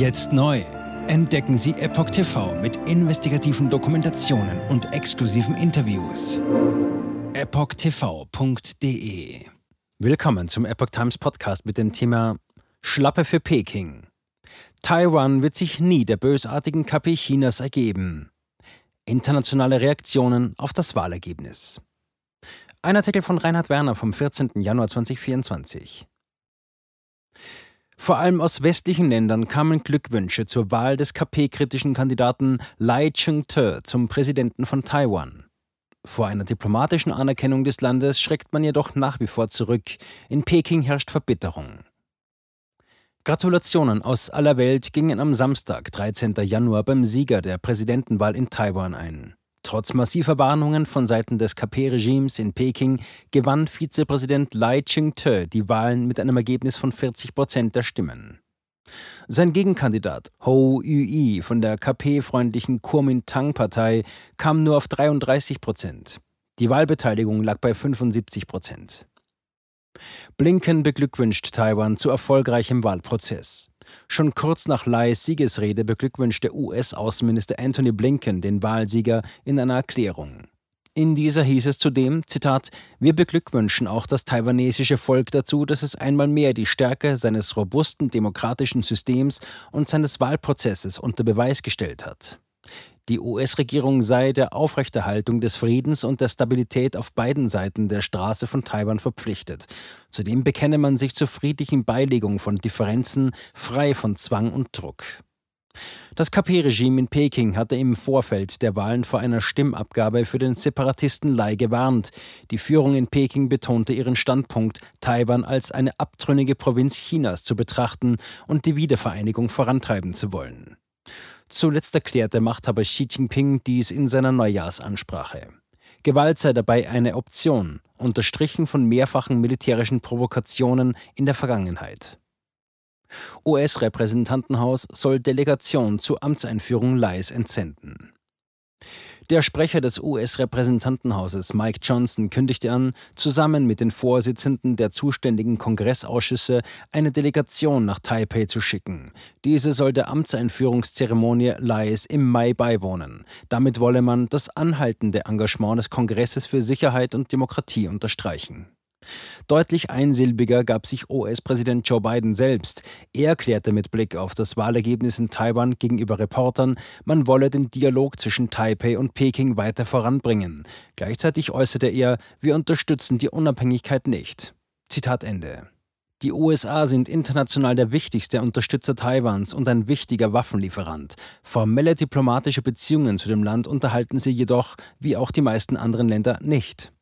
Jetzt neu. Entdecken Sie Epoch TV mit investigativen Dokumentationen und exklusiven Interviews. EpochTV.de Willkommen zum Epoch Times Podcast mit dem Thema Schlappe für Peking. Taiwan wird sich nie der bösartigen KP Chinas ergeben. Internationale Reaktionen auf das Wahlergebnis. Ein Artikel von Reinhard Werner vom 14. Januar 2024. Vor allem aus westlichen Ländern kamen Glückwünsche zur Wahl des KP-kritischen Kandidaten Lai Ching-te zum Präsidenten von Taiwan. Vor einer diplomatischen Anerkennung des Landes schreckt man jedoch nach wie vor zurück. In Peking herrscht Verbitterung. Gratulationen aus aller Welt gingen am Samstag, 13. Januar, beim Sieger der Präsidentenwahl in Taiwan ein. Trotz massiver Warnungen von Seiten des KP-Regimes in Peking gewann Vizepräsident Lai Ching-te die Wahlen mit einem Ergebnis von 40 Prozent der Stimmen. Sein Gegenkandidat Ho Yu-i von der KP-freundlichen Kuomintang-Partei kam nur auf 33 Prozent. Die Wahlbeteiligung lag bei 75 Prozent. Blinken beglückwünscht Taiwan zu erfolgreichem Wahlprozess. Schon kurz nach Lais Siegesrede beglückwünschte US-Außenminister Anthony Blinken den Wahlsieger in einer Erklärung. In dieser hieß es zudem, Zitat, wir beglückwünschen auch das taiwanesische Volk dazu, dass es einmal mehr die Stärke seines robusten demokratischen Systems und seines Wahlprozesses unter Beweis gestellt hat. Die US-Regierung sei der Aufrechterhaltung des Friedens und der Stabilität auf beiden Seiten der Straße von Taiwan verpflichtet. Zudem bekenne man sich zur friedlichen Beilegung von Differenzen, frei von Zwang und Druck. Das KP-Regime in Peking hatte im Vorfeld der Wahlen vor einer Stimmabgabe für den Separatisten Lai gewarnt. Die Führung in Peking betonte ihren Standpunkt, Taiwan als eine abtrünnige Provinz Chinas zu betrachten und die Wiedervereinigung vorantreiben zu wollen. Zuletzt erklärte Machthaber Xi Jinping dies in seiner Neujahrsansprache. Gewalt sei dabei eine Option, unterstrichen von mehrfachen militärischen Provokationen in der Vergangenheit. US-Repräsentantenhaus soll Delegation zur Amtseinführung Leis entsenden. Der Sprecher des US-Repräsentantenhauses Mike Johnson kündigte an, zusammen mit den Vorsitzenden der zuständigen Kongressausschüsse eine Delegation nach Taipei zu schicken. Diese soll der Amtseinführungszeremonie Lais im Mai beiwohnen. Damit wolle man das anhaltende Engagement des Kongresses für Sicherheit und Demokratie unterstreichen. Deutlich einsilbiger gab sich US-Präsident Joe Biden selbst. Er erklärte mit Blick auf das Wahlergebnis in Taiwan gegenüber Reportern, man wolle den Dialog zwischen Taipei und Peking weiter voranbringen. Gleichzeitig äußerte er, wir unterstützen die Unabhängigkeit nicht. Zitat Ende. Die USA sind international der wichtigste Unterstützer Taiwans und ein wichtiger Waffenlieferant. Formelle diplomatische Beziehungen zu dem Land unterhalten sie jedoch, wie auch die meisten anderen Länder, nicht.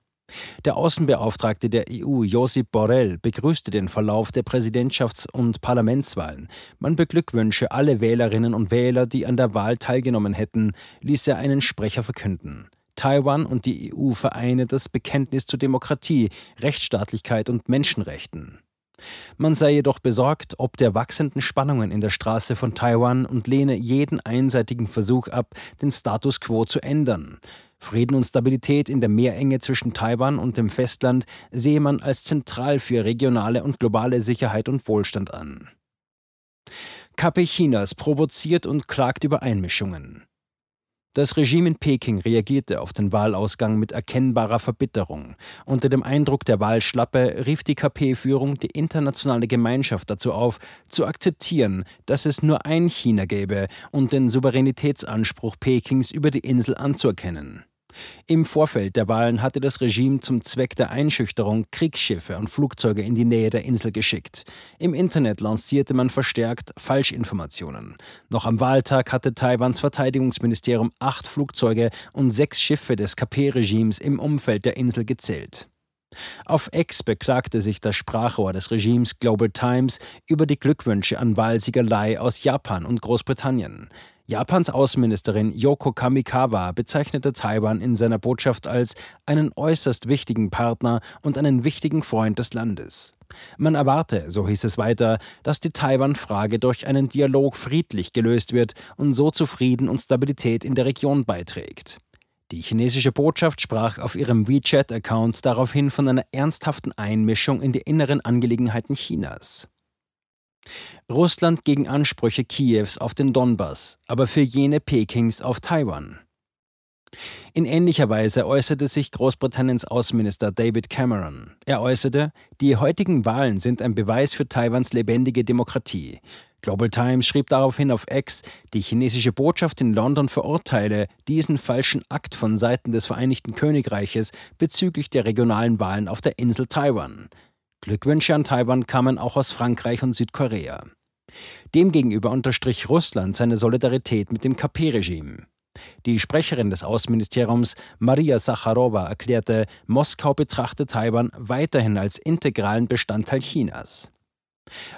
Der Außenbeauftragte der EU, Josip Borrell, begrüßte den Verlauf der Präsidentschafts- und Parlamentswahlen. Man beglückwünsche alle Wählerinnen und Wähler, die an der Wahl teilgenommen hätten, ließ er einen Sprecher verkünden. Taiwan und die EU vereine das Bekenntnis zur Demokratie, Rechtsstaatlichkeit und Menschenrechten. Man sei jedoch besorgt ob der wachsenden Spannungen in der Straße von Taiwan und lehne jeden einseitigen Versuch ab, den Status quo zu ändern. Frieden und Stabilität in der Meerenge zwischen Taiwan und dem Festland sehe man als zentral für regionale und globale Sicherheit und Wohlstand an. KP Chinas provoziert und klagt über Einmischungen. Das Regime in Peking reagierte auf den Wahlausgang mit erkennbarer Verbitterung. Unter dem Eindruck der Wahlschlappe rief die KP-Führung die internationale Gemeinschaft dazu auf, zu akzeptieren, dass es nur ein China gäbe und den Souveränitätsanspruch Pekings über die Insel anzuerkennen. Im Vorfeld der Wahlen hatte das Regime zum Zweck der Einschüchterung Kriegsschiffe und Flugzeuge in die Nähe der Insel geschickt. Im Internet lancierte man verstärkt Falschinformationen. Noch am Wahltag hatte Taiwans Verteidigungsministerium acht Flugzeuge und sechs Schiffe des KP-Regimes im Umfeld der Insel gezählt. Auf Ex beklagte sich das Sprachrohr des Regimes Global Times über die Glückwünsche an Wahlsieger Lai aus Japan und Großbritannien. Japans Außenministerin Yoko Kamikawa bezeichnete Taiwan in seiner Botschaft als einen äußerst wichtigen Partner und einen wichtigen Freund des Landes. Man erwarte, so hieß es weiter, dass die Taiwan-Frage durch einen Dialog friedlich gelöst wird und so zu Frieden und Stabilität in der Region beiträgt. Die chinesische Botschaft sprach auf ihrem WeChat-Account daraufhin von einer ernsthaften Einmischung in die inneren Angelegenheiten Chinas. Russland gegen Ansprüche Kiews auf den Donbass, aber für jene Pekings auf Taiwan. In ähnlicher Weise äußerte sich Großbritanniens Außenminister David Cameron. Er äußerte, die heutigen Wahlen sind ein Beweis für Taiwans lebendige Demokratie. Global Times schrieb daraufhin auf X, die chinesische Botschaft in London verurteile diesen falschen Akt von Seiten des Vereinigten Königreiches bezüglich der regionalen Wahlen auf der Insel Taiwan. Glückwünsche an Taiwan kamen auch aus Frankreich und Südkorea. Demgegenüber unterstrich Russland seine Solidarität mit dem KP-Regime. Die Sprecherin des Außenministeriums Maria Sacharowa erklärte, Moskau betrachte Taiwan weiterhin als integralen Bestandteil Chinas.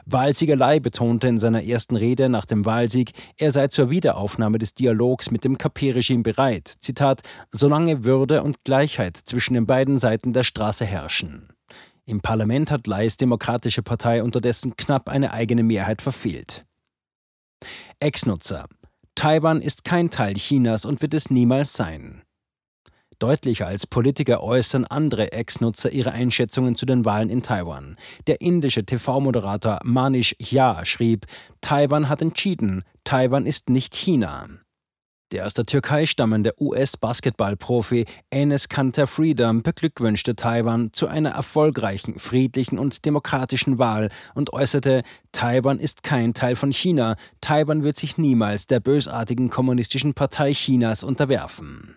Wahlsiegerlei betonte in seiner ersten Rede nach dem Wahlsieg, er sei zur Wiederaufnahme des Dialogs mit dem KP-Regime bereit. Zitat: Solange Würde und Gleichheit zwischen den beiden Seiten der Straße herrschen. Im Parlament hat Leis Demokratische Partei unterdessen knapp eine eigene Mehrheit verfehlt. Ex-Nutzer. Taiwan ist kein Teil Chinas und wird es niemals sein. Deutlicher als Politiker äußern andere Ex-Nutzer ihre Einschätzungen zu den Wahlen in Taiwan. Der indische TV-Moderator Manish Jha schrieb, Taiwan hat entschieden, Taiwan ist nicht China. Der aus der Türkei stammende US-Basketballprofi Enes Kanter Freedom beglückwünschte Taiwan zu einer erfolgreichen, friedlichen und demokratischen Wahl und äußerte, Taiwan ist kein Teil von China, Taiwan wird sich niemals der bösartigen kommunistischen Partei Chinas unterwerfen.